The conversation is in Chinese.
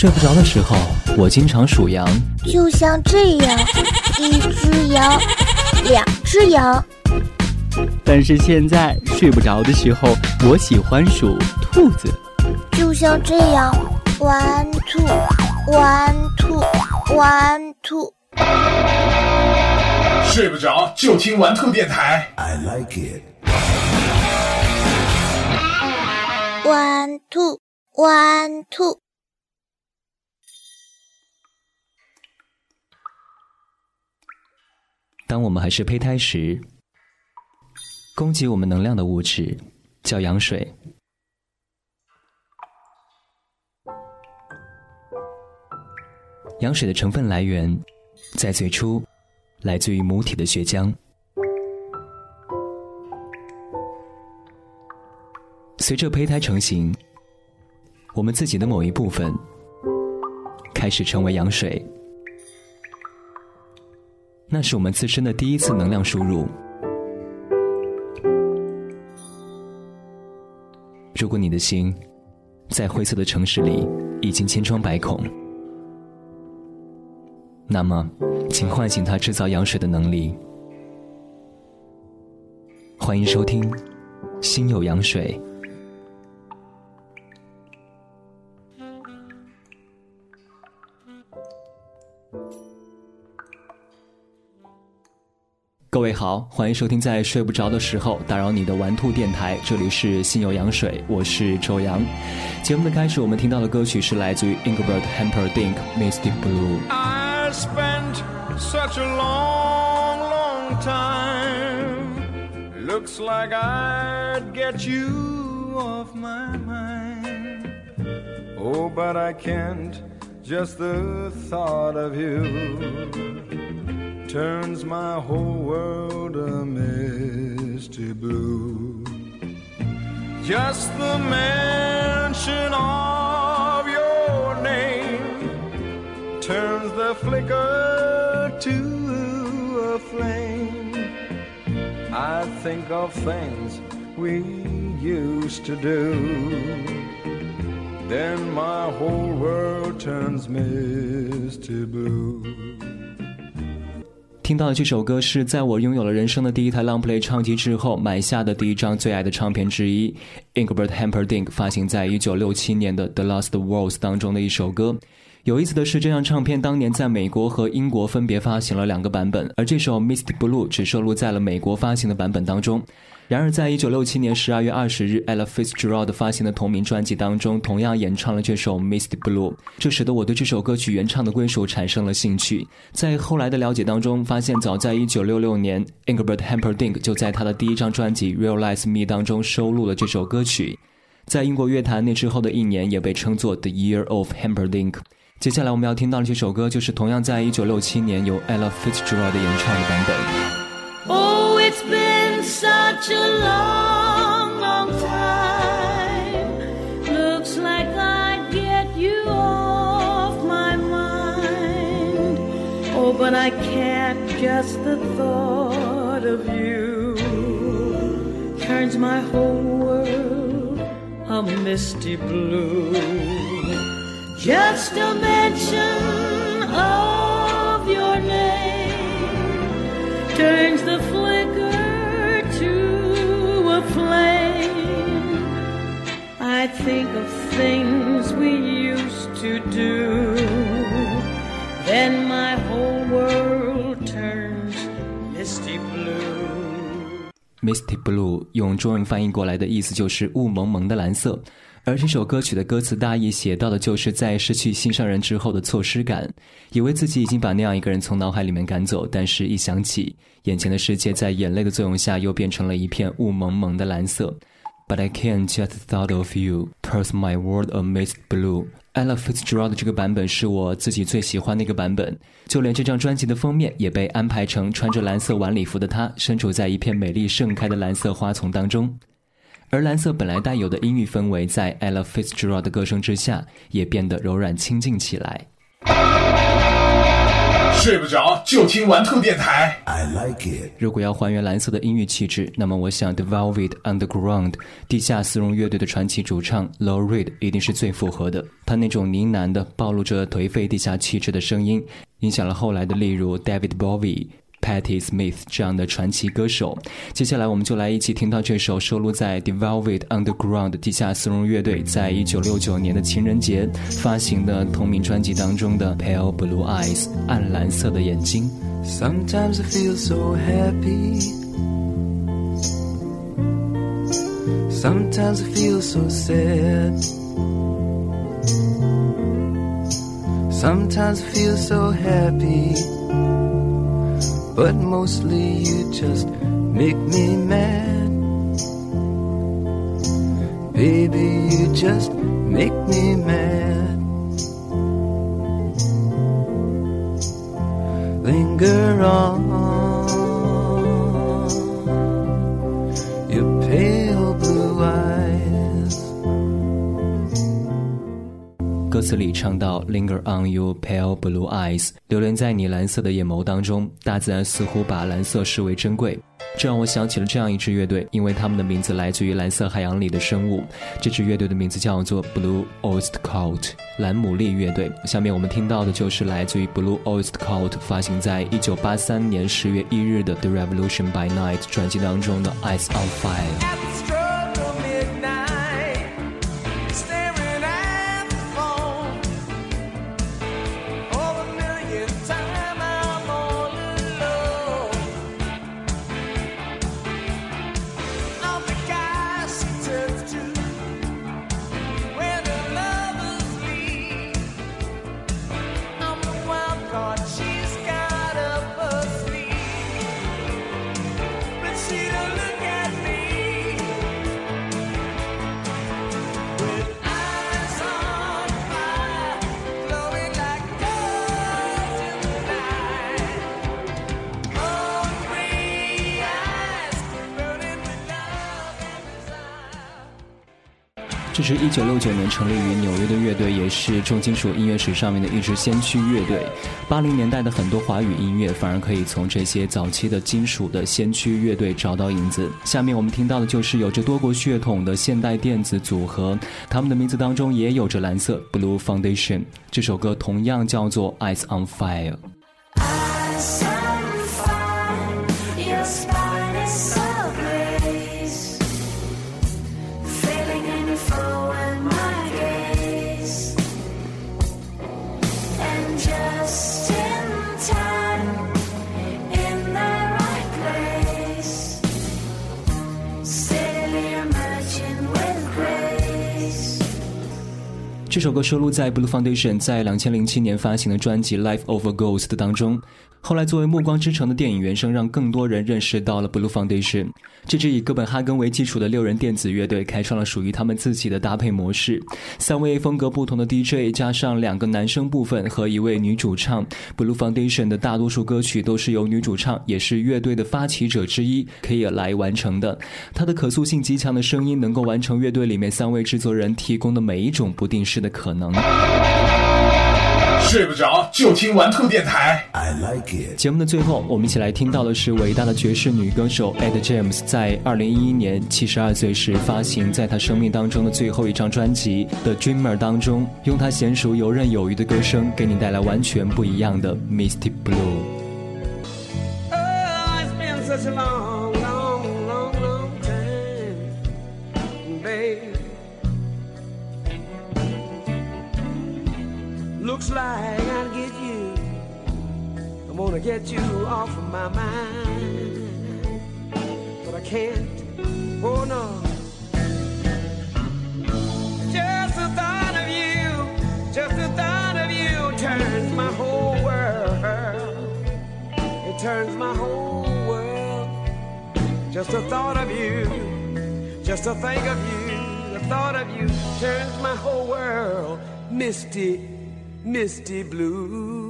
睡不着的时候，我经常数羊，就像这样，一只羊，两只羊。但是现在睡不着的时候，我喜欢数兔子，就像这样，one two，one two，one two。睡不着就听玩兔电台。I like it。One two，one two。当我们还是胚胎时，供给我们能量的物质叫羊水。羊水的成分来源在最初来自于母体的血浆，随着胚胎成型，我们自己的某一部分开始成为羊水。那是我们自身的第一次能量输入。如果你的心在灰色的城市里已经千疮百孔，那么，请唤醒它制造羊水的能力。欢迎收听《心有羊水》。各位好，欢迎收听在睡不着的时候打扰你的玩兔电台，这里是心有羊水，我是周洋。节目的开始，我们听到的歌曲是来自于 Engelbert Humperdinck《Misty Blue》。I spent such a long, long time. Looks like I'd get you off my mind. Oh, but I can't. Just the thought of you turns my whole world a misty blue. Just the mention of your name turns the flicker to a flame. I think of things we used to do. Then my whole world turns misty blue. 听到的这首歌是在我拥有了人生的第一台 Long Play 唱机之后买下的第一张最爱的唱片之一，Ingbert Hamperdink 发行在一九六七年的《The Lost walls》当中的一首歌。有意思的是，这张唱片当年在美国和英国分别发行了两个版本，而这首《Misty Blue》只收录在了美国发行的版本当中。然而，在一九六七年十二月二十日，Ella Fitzgerald 发行的同名专辑当中，同样演唱了这首《Misty Blue》，这使得我对这首歌曲原唱的归属产生了兴趣。在后来的了解当中，发现早在一九六六年，Engelbert Humperdinck 就在他的第一张专辑《Realize Me》当中收录了这首歌曲。在英国乐坛那之后的一年，也被称作 The Year of Humperdinck。接下来我们要听到的这首歌，就是同样在一九六七年由 Ella Fitzgerald 演唱的版本。Such a long, long time. Looks like I'd get you off my mind. Oh, but I can't, just the thought of you turns my whole world a misty blue. Just a mention of your name turns think of things we used to do. Then my whole world turns misty blue. Misty blue 用中文翻译过来的意思就是雾蒙蒙的蓝色。而这首歌曲的歌词大意写到的就是在失去心上人之后的错失感，以为自己已经把那样一个人从脑海里面赶走，但是一想起眼前的世界在眼泪的作用下又变成了一片雾蒙蒙的蓝色。But I can't just thought of you turns my world a mist blue. Ella Fitzgerald 这个版本是我自己最喜欢的一个版本，就连这张专辑的封面也被安排成穿着蓝色晚礼服的她，身处在一片美丽盛开的蓝色花丛当中。而蓝色本来带有的阴郁氛围，在 Ella Fitzgerald 的歌声之下，也变得柔软清静起来。睡不着就听玩兔电台。I like it。如果要还原蓝色的音乐气质，那么我想 The Velvet Underground 地下丝绒乐队的传奇主唱 Low Reed 一定是最符合的。他那种呢喃的、暴露着颓废地下气质的声音，影响了后来的例如 David Bowie。Patti Smith 这样的传奇歌手，接下来我们就来一起听到这首收录在 The Velvet Underground 地下丝绒乐队在一九六九年的情人节发行的同名专辑当中的 Pale Blue Eyes 暗蓝色的眼睛。Sometimes I feel so happy. Sometimes I feel so sad. Sometimes I feel so happy. But mostly you just make me mad. Baby, you just make me mad. Linger on. 词里唱到 “Linger on your pale blue eyes”，流连在你蓝色的眼眸当中。大自然似乎把蓝色视为珍贵，这让我想起了这样一支乐队，因为他们的名字来自于蓝色海洋里的生物。这支乐队的名字叫做 Blue Oyster Cult，蓝牡蛎乐队。下面我们听到的就是来自于 Blue Oyster Cult 发行在一九八三年十月一日的《The Revolution by Night》专辑当中的《Eyes on Fire》。这是一九六九年成立于纽约的乐队，也是重金属音乐史上面的一支先驱乐队。八零年代的很多华语音乐，反而可以从这些早期的金属的先驱乐队找到影子。下面我们听到的就是有着多国血统的现代电子组合，他们的名字当中也有着蓝色 （Blue Foundation）。这首歌同样叫做《Eyes on Fire》。这首歌收录在 Blue Foundation 在两千零七年发行的专辑《Life of a Ghost》当中。后来，作为《暮光之城》的电影原声，让更多人认识到了 Blue Foundation。这支以哥本哈根为基础的六人电子乐队，开创了属于他们自己的搭配模式。三位风格不同的 DJ 加上两个男声部分和一位女主唱，Blue Foundation 的大多数歌曲都是由女主唱，也是乐队的发起者之一，可以来完成的。她的可塑性极强的声音，能够完成乐队里面三位制作人提供的每一种不定式的可能。睡不着就听玩兔电台。I like it。节目的最后，我们一起来听到的是伟大的爵士女歌手 Ed James 在二零一一年七十二岁时发行在她生命当中的最后一张专辑《The Dreamer》当中，用她娴熟游刃有余的歌声，给你带来完全不一样的 Misty Blue。Looks like I'll get you. I'm gonna get you off of my mind. But I can't. Oh no. Just the thought of you, just the thought of you turns my whole world. It turns my whole world. Just the thought of you, just to think of you, the thought of you turns my whole world misty misty blue.